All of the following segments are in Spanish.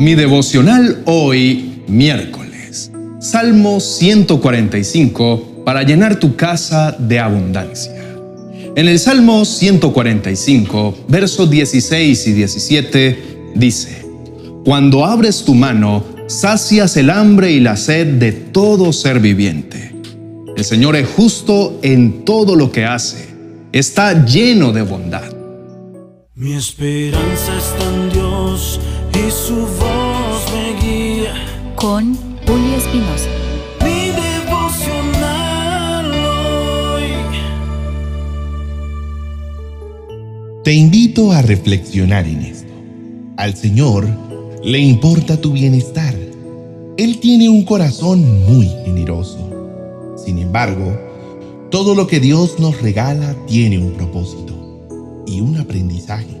Mi devocional hoy, miércoles. Salmo 145 para llenar tu casa de abundancia. En el Salmo 145, versos 16 y 17, dice, Cuando abres tu mano, sacias el hambre y la sed de todo ser viviente. El Señor es justo en todo lo que hace, está lleno de bondad. Mi esperanza está en Dios y su voz me guía. Con Julio Espinosa. Mi devocional hoy. Te invito a reflexionar en esto. Al Señor le importa tu bienestar. Él tiene un corazón muy generoso. Sin embargo, todo lo que Dios nos regala tiene un propósito y un aprendizaje,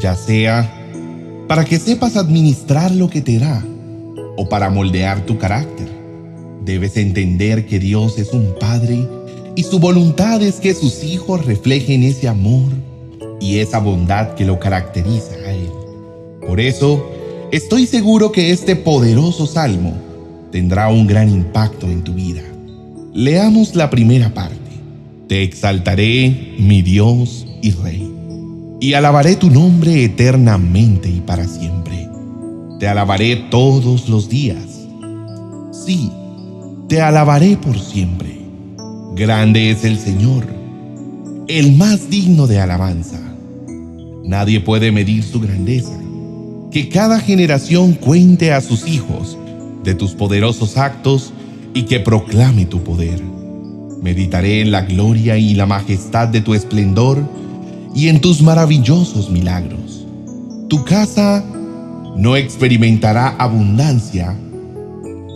ya sea para que sepas administrar lo que te da o para moldear tu carácter. Debes entender que Dios es un Padre y su voluntad es que sus hijos reflejen ese amor y esa bondad que lo caracteriza a Él. Por eso, estoy seguro que este poderoso salmo tendrá un gran impacto en tu vida. Leamos la primera parte. Te exaltaré, mi Dios y Rey, y alabaré tu nombre eternamente y para siempre. Te alabaré todos los días. Sí, te alabaré por siempre. Grande es el Señor, el más digno de alabanza. Nadie puede medir su grandeza. Que cada generación cuente a sus hijos de tus poderosos actos y que proclame tu poder. Meditaré en la gloria y la majestad de tu esplendor y en tus maravillosos milagros. Tu casa no experimentará abundancia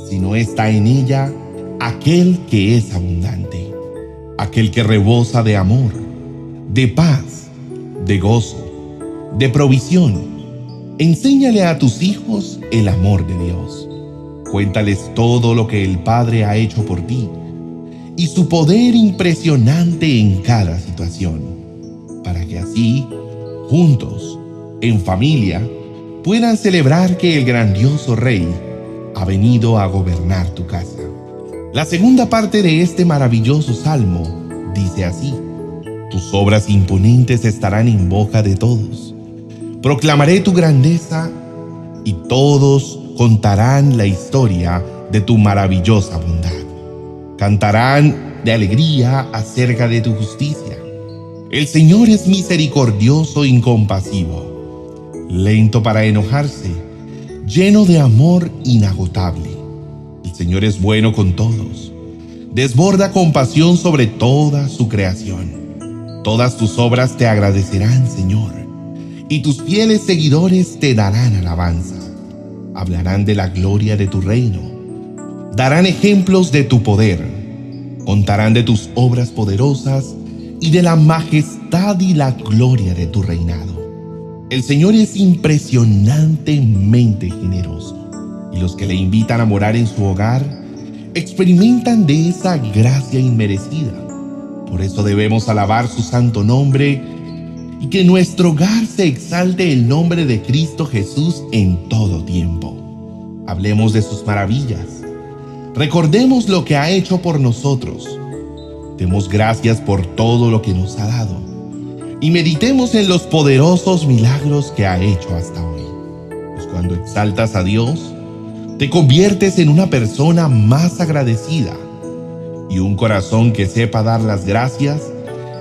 si no está en ella aquel que es abundante, aquel que rebosa de amor, de paz, de gozo, de provisión. Enséñale a tus hijos el amor de Dios. Cuéntales todo lo que el Padre ha hecho por ti y su poder impresionante en cada situación, para que así, juntos, en familia, puedan celebrar que el grandioso Rey ha venido a gobernar tu casa. La segunda parte de este maravilloso salmo dice así, tus obras imponentes estarán en boca de todos. Proclamaré tu grandeza y todos contarán la historia de tu maravillosa bondad. Cantarán de alegría acerca de tu justicia. El Señor es misericordioso e incompasivo, lento para enojarse, lleno de amor inagotable. El Señor es bueno con todos, desborda compasión sobre toda su creación. Todas tus obras te agradecerán, Señor, y tus fieles seguidores te darán alabanza. Hablarán de la gloria de tu reino, darán ejemplos de tu poder, contarán de tus obras poderosas y de la majestad y la gloria de tu reinado. El Señor es impresionantemente generoso y los que le invitan a morar en su hogar experimentan de esa gracia inmerecida. Por eso debemos alabar su santo nombre y que nuestro hogar se exalte el nombre de Cristo Jesús en todo tiempo. Hablemos de sus maravillas. Recordemos lo que ha hecho por nosotros. Demos gracias por todo lo que nos ha dado y meditemos en los poderosos milagros que ha hecho hasta hoy. Pues cuando exaltas a Dios, te conviertes en una persona más agradecida y un corazón que sepa dar las gracias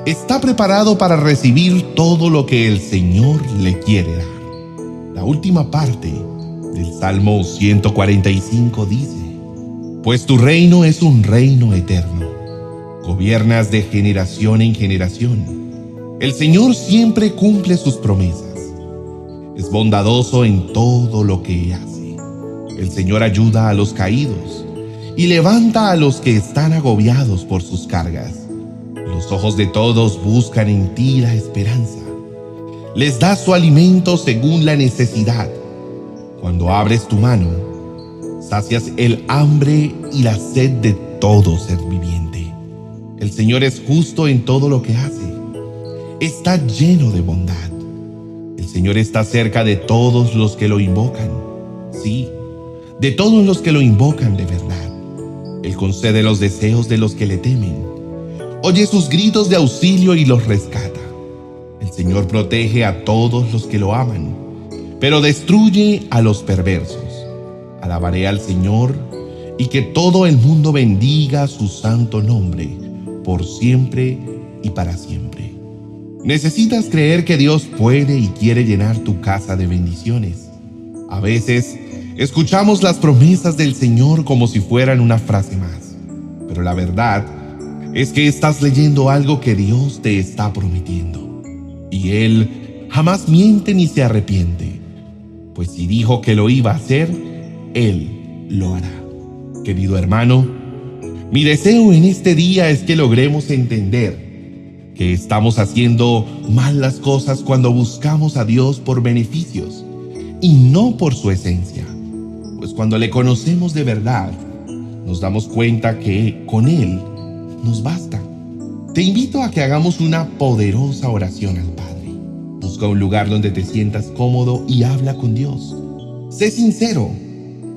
está preparado para recibir todo lo que el Señor le quiere dar. La última parte del Salmo 145 dice, Pues tu reino es un reino eterno, gobiernas de generación en generación. El Señor siempre cumple sus promesas, es bondadoso en todo lo que hace. El Señor ayuda a los caídos y levanta a los que están agobiados por sus cargas. Los ojos de todos buscan en ti la esperanza. Les das su alimento según la necesidad. Cuando abres tu mano, sacias el hambre y la sed de todo ser viviente. El Señor es justo en todo lo que hace. Está lleno de bondad. El Señor está cerca de todos los que lo invocan. Sí, de todos los que lo invocan de verdad. Él concede los deseos de los que le temen. Oye sus gritos de auxilio y los rescata. El Señor protege a todos los que lo aman, pero destruye a los perversos. Alabaré al Señor y que todo el mundo bendiga su santo nombre por siempre y para siempre. Necesitas creer que Dios puede y quiere llenar tu casa de bendiciones. A veces escuchamos las promesas del Señor como si fueran una frase más, pero la verdad es que estás leyendo algo que Dios te está prometiendo. Y Él jamás miente ni se arrepiente, pues si dijo que lo iba a hacer, Él lo hará. Querido hermano, mi deseo en este día es que logremos entender que estamos haciendo mal las cosas cuando buscamos a Dios por beneficios y no por su esencia. Pues cuando le conocemos de verdad, nos damos cuenta que con Él nos basta. Te invito a que hagamos una poderosa oración al Padre. Busca un lugar donde te sientas cómodo y habla con Dios. Sé sincero,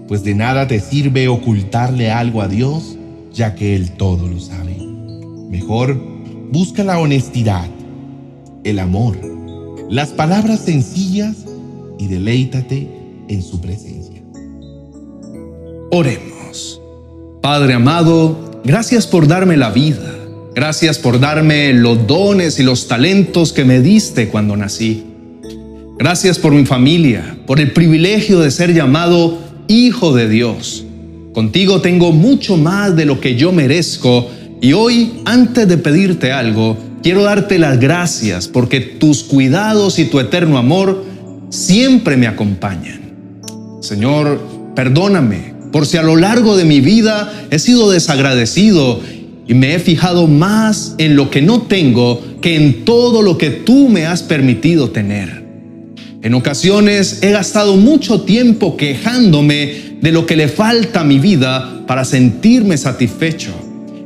pues de nada te sirve ocultarle algo a Dios, ya que Él todo lo sabe. Mejor, Busca la honestidad, el amor, las palabras sencillas y deleítate en su presencia. Oremos. Padre amado, gracias por darme la vida. Gracias por darme los dones y los talentos que me diste cuando nací. Gracias por mi familia, por el privilegio de ser llamado Hijo de Dios. Contigo tengo mucho más de lo que yo merezco y hoy, antes de pedirte algo, quiero darte las gracias porque tus cuidados y tu eterno amor siempre me acompañan. Señor, perdóname por si a lo largo de mi vida he sido desagradecido y me he fijado más en lo que no tengo que en todo lo que tú me has permitido tener. En ocasiones he gastado mucho tiempo quejándome de lo que le falta a mi vida para sentirme satisfecho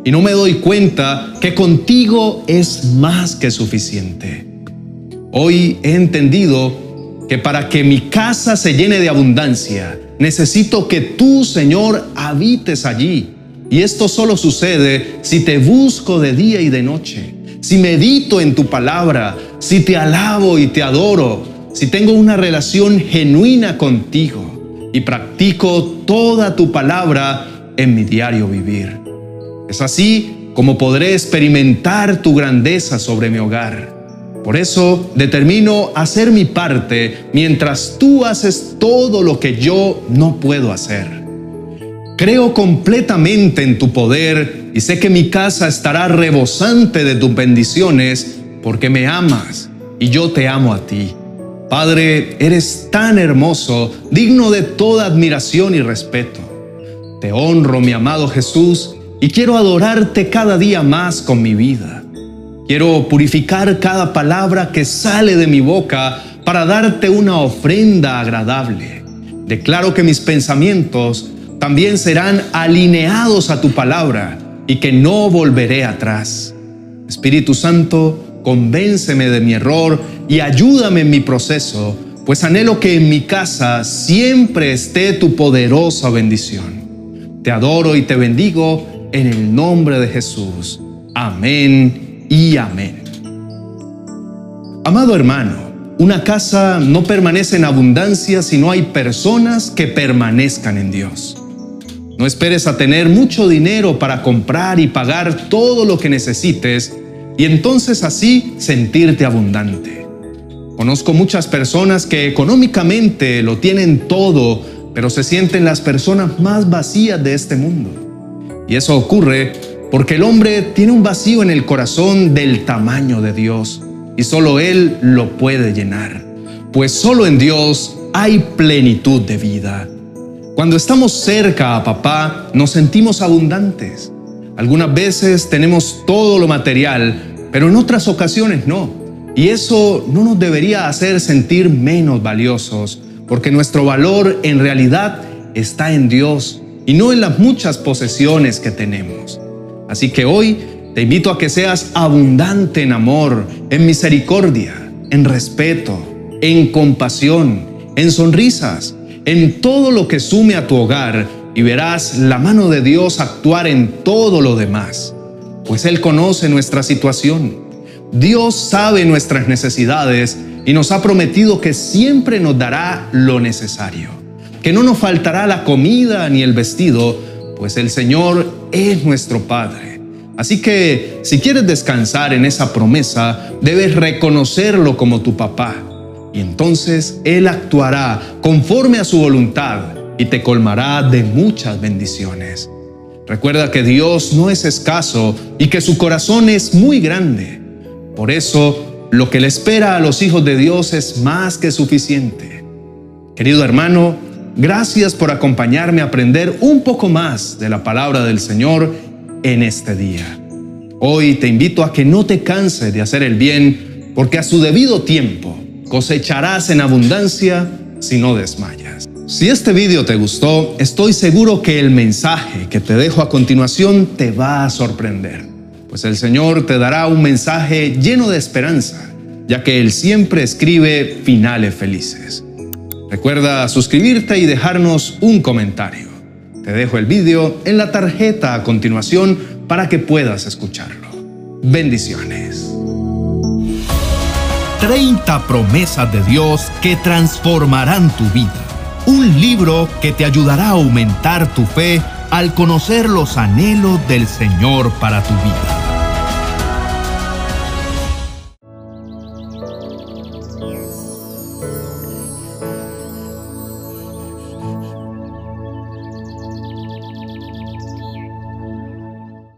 y no me doy cuenta que contigo es más que suficiente. Hoy he entendido que para que mi casa se llene de abundancia, necesito que tú, Señor, habites allí. Y esto solo sucede si te busco de día y de noche, si medito en tu palabra, si te alabo y te adoro, si tengo una relación genuina contigo y practico toda tu palabra en mi diario vivir. Es así como podré experimentar tu grandeza sobre mi hogar. Por eso determino hacer mi parte mientras tú haces todo lo que yo no puedo hacer. Creo completamente en tu poder y sé que mi casa estará rebosante de tus bendiciones porque me amas y yo te amo a ti. Padre, eres tan hermoso, digno de toda admiración y respeto. Te honro, mi amado Jesús, y quiero adorarte cada día más con mi vida. Quiero purificar cada palabra que sale de mi boca para darte una ofrenda agradable. Declaro que mis pensamientos también serán alineados a tu palabra y que no volveré atrás. Espíritu Santo, convénceme de mi error y ayúdame en mi proceso, pues anhelo que en mi casa siempre esté tu poderosa bendición. Te adoro y te bendigo en el nombre de Jesús. Amén y amén. Amado hermano, una casa no permanece en abundancia si no hay personas que permanezcan en Dios. No esperes a tener mucho dinero para comprar y pagar todo lo que necesites y entonces así sentirte abundante. Conozco muchas personas que económicamente lo tienen todo, pero se sienten las personas más vacías de este mundo. Y eso ocurre porque el hombre tiene un vacío en el corazón del tamaño de Dios y solo Él lo puede llenar, pues solo en Dios hay plenitud de vida. Cuando estamos cerca a papá nos sentimos abundantes. Algunas veces tenemos todo lo material, pero en otras ocasiones no. Y eso no nos debería hacer sentir menos valiosos, porque nuestro valor en realidad está en Dios y no en las muchas posesiones que tenemos. Así que hoy te invito a que seas abundante en amor, en misericordia, en respeto, en compasión, en sonrisas, en todo lo que sume a tu hogar y verás la mano de Dios actuar en todo lo demás, pues Él conoce nuestra situación. Dios sabe nuestras necesidades y nos ha prometido que siempre nos dará lo necesario, que no nos faltará la comida ni el vestido, pues el Señor es nuestro Padre. Así que si quieres descansar en esa promesa, debes reconocerlo como tu papá. Y entonces Él actuará conforme a su voluntad y te colmará de muchas bendiciones. Recuerda que Dios no es escaso y que su corazón es muy grande. Por eso, lo que le espera a los hijos de Dios es más que suficiente. Querido hermano, gracias por acompañarme a aprender un poco más de la palabra del Señor en este día. Hoy te invito a que no te canses de hacer el bien, porque a su debido tiempo cosecharás en abundancia si no desmayas. Si este video te gustó, estoy seguro que el mensaje que te dejo a continuación te va a sorprender, pues el Señor te dará un mensaje lleno de esperanza, ya que Él siempre escribe finales felices. Recuerda suscribirte y dejarnos un comentario. Te dejo el video en la tarjeta a continuación para que puedas escucharlo. Bendiciones. 30 promesas de Dios que transformarán tu vida. Un libro que te ayudará a aumentar tu fe al conocer los anhelos del Señor para tu vida.